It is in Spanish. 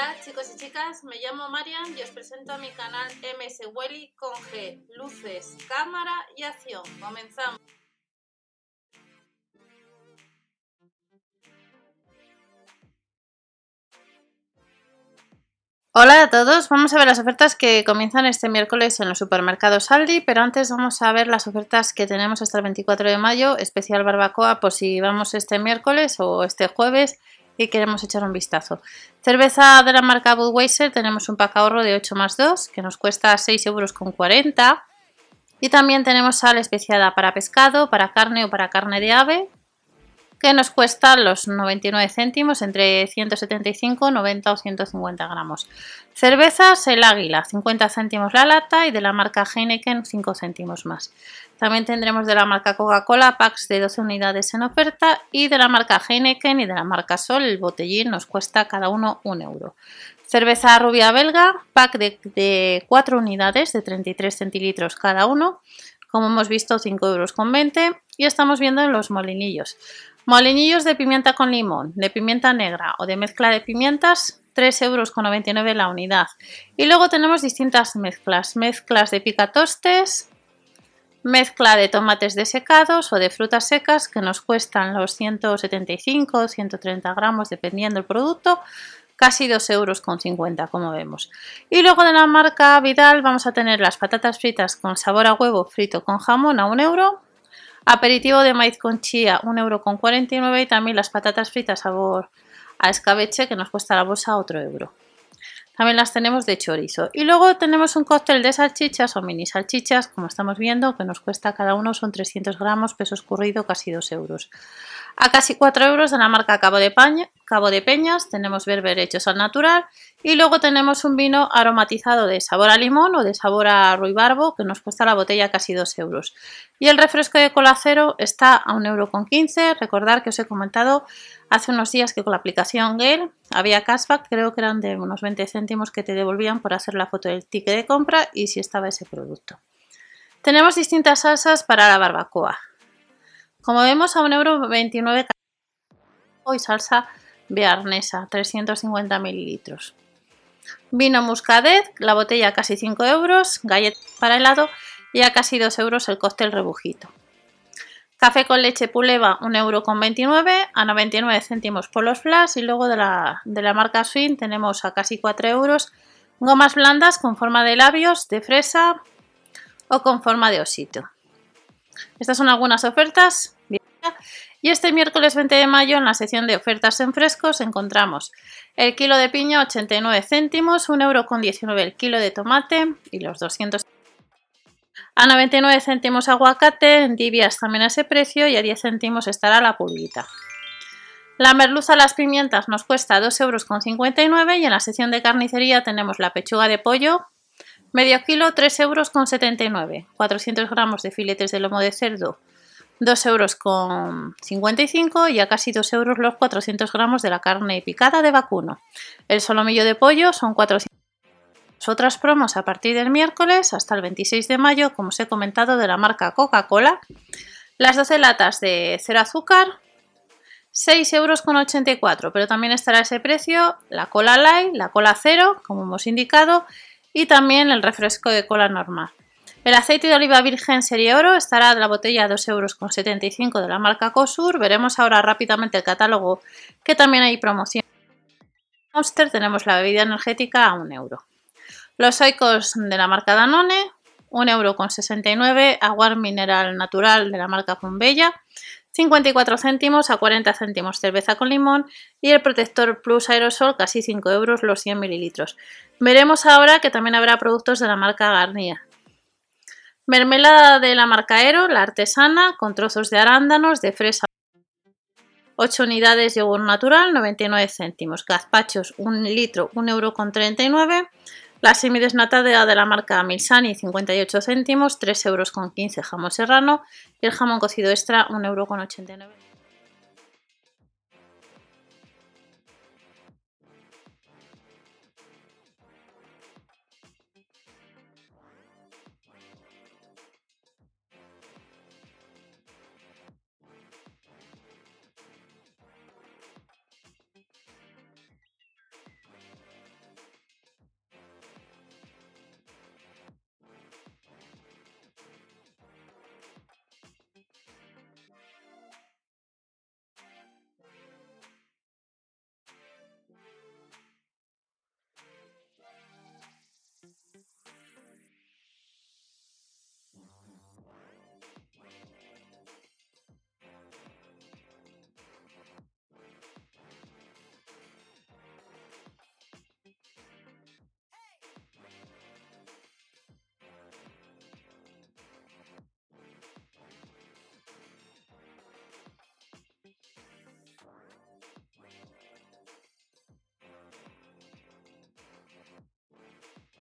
Hola chicos y chicas, me llamo Marian y os presento a mi canal MS Welly con G, luces, cámara y acción. Comenzamos. Hola a todos, vamos a ver las ofertas que comienzan este miércoles en los supermercados Aldi, pero antes vamos a ver las ofertas que tenemos hasta el 24 de mayo, especial barbacoa por si vamos este miércoles o este jueves y queremos echar un vistazo. Cerveza de la marca Budweiser tenemos un pack ahorro de 8 más 2 que nos cuesta 6,40 euros. Y también tenemos sal especiada para pescado, para carne o para carne de ave que nos cuesta los 99 céntimos entre 175, 90 o 150 gramos. Cervezas El Águila, 50 céntimos la lata y de la marca Heineken 5 céntimos más. También tendremos de la marca Coca-Cola packs de 12 unidades en oferta y de la marca Heineken y de la marca Sol el botellín nos cuesta cada uno un euro. Cerveza rubia belga, pack de, de 4 unidades de 33 centilitros cada uno, como hemos visto 5 euros con 20 y estamos viendo en los molinillos. Molinillos de pimienta con limón, de pimienta negra o de mezcla de pimientas, 3,99 euros la unidad. Y luego tenemos distintas mezclas, mezclas de picatostes, mezcla de tomates desecados o de frutas secas que nos cuestan los 175 130 gramos dependiendo del producto, casi 2,50 euros como vemos. Y luego de la marca Vidal vamos a tener las patatas fritas con sabor a huevo frito con jamón a 1 euro Aperitivo de maíz con chía, 1,49€ y también las patatas fritas sabor a escabeche que nos cuesta la bolsa otro euro. También las tenemos de chorizo. Y luego tenemos un cóctel de salchichas o mini salchichas, como estamos viendo, que nos cuesta cada uno son 300 gramos, peso escurrido, casi 2 euros. A casi 4 euros de la marca Cabo de, Cabo de Peñas tenemos berber hechos al natural y luego tenemos un vino aromatizado de sabor a limón o de sabor a ruibarbo que nos cuesta la botella casi 2 euros. Y el refresco de cola cero está a 1,15 euro. Recordar que os he comentado hace unos días que con la aplicación Gale había cashback, creo que eran de unos 20 céntimos que te devolvían por hacer la foto del ticket de compra y si estaba ese producto. Tenemos distintas salsas para la barbacoa. Como vemos a 1,29€ y salsa bearnesa, 350 mililitros. Vino muscadet, la botella casi 5 euros, galletas para helado y a casi 2 euros el cóctel rebujito. Café con leche puleva, 1,29 euro, a 99 céntimos por los flash y luego de la, de la marca Swing tenemos a casi 4 euros gomas blandas con forma de labios, de fresa o con forma de osito. Estas son algunas ofertas. Y este miércoles 20 de mayo en la sección de ofertas en frescos encontramos el kilo de piña 89 céntimos, 1,19 euro el kilo de tomate y los 200 a 99 céntimos aguacate, en tibias también a ese precio y a 10 céntimos estará la pulguita. La merluza a las pimientas nos cuesta 2,59 euros y en la sección de carnicería tenemos la pechuga de pollo, medio kilo 3,79 euros, 400 gramos de filetes de lomo de cerdo 2 euros con 55 y a casi 2 euros los 400 gramos de la carne picada de vacuno. El solomillo de pollo son 400 otras promos a partir del miércoles hasta el 26 de mayo, como os he comentado, de la marca Coca-Cola. Las 12 latas de cero azúcar, 6,84 euros, pero también estará ese precio la cola light, la cola cero, como hemos indicado, y también el refresco de cola normal. El aceite de oliva virgen serie oro estará de la botella a 2,75 euros de la marca Cosur. Veremos ahora rápidamente el catálogo que también hay promoción. Monster tenemos la bebida energética a 1 euro. Los oicos de la marca Danone, 1,69 euro. Agua mineral natural de la marca Fumbella, 54 céntimos a 40 céntimos cerveza con limón y el protector plus aerosol casi 5 euros los 100 mililitros. Veremos ahora que también habrá productos de la marca Garnier. Mermelada de la marca Aero, la artesana, con trozos de arándanos, de fresa. 8 unidades de yogur natural, 99 céntimos. Gazpachos, 1 litro, 1,39 euro. La semidesnatada de la marca Milsani, 58 céntimos, 3,15 euros jamón serrano. Y el jamón cocido extra, 1,89 euro.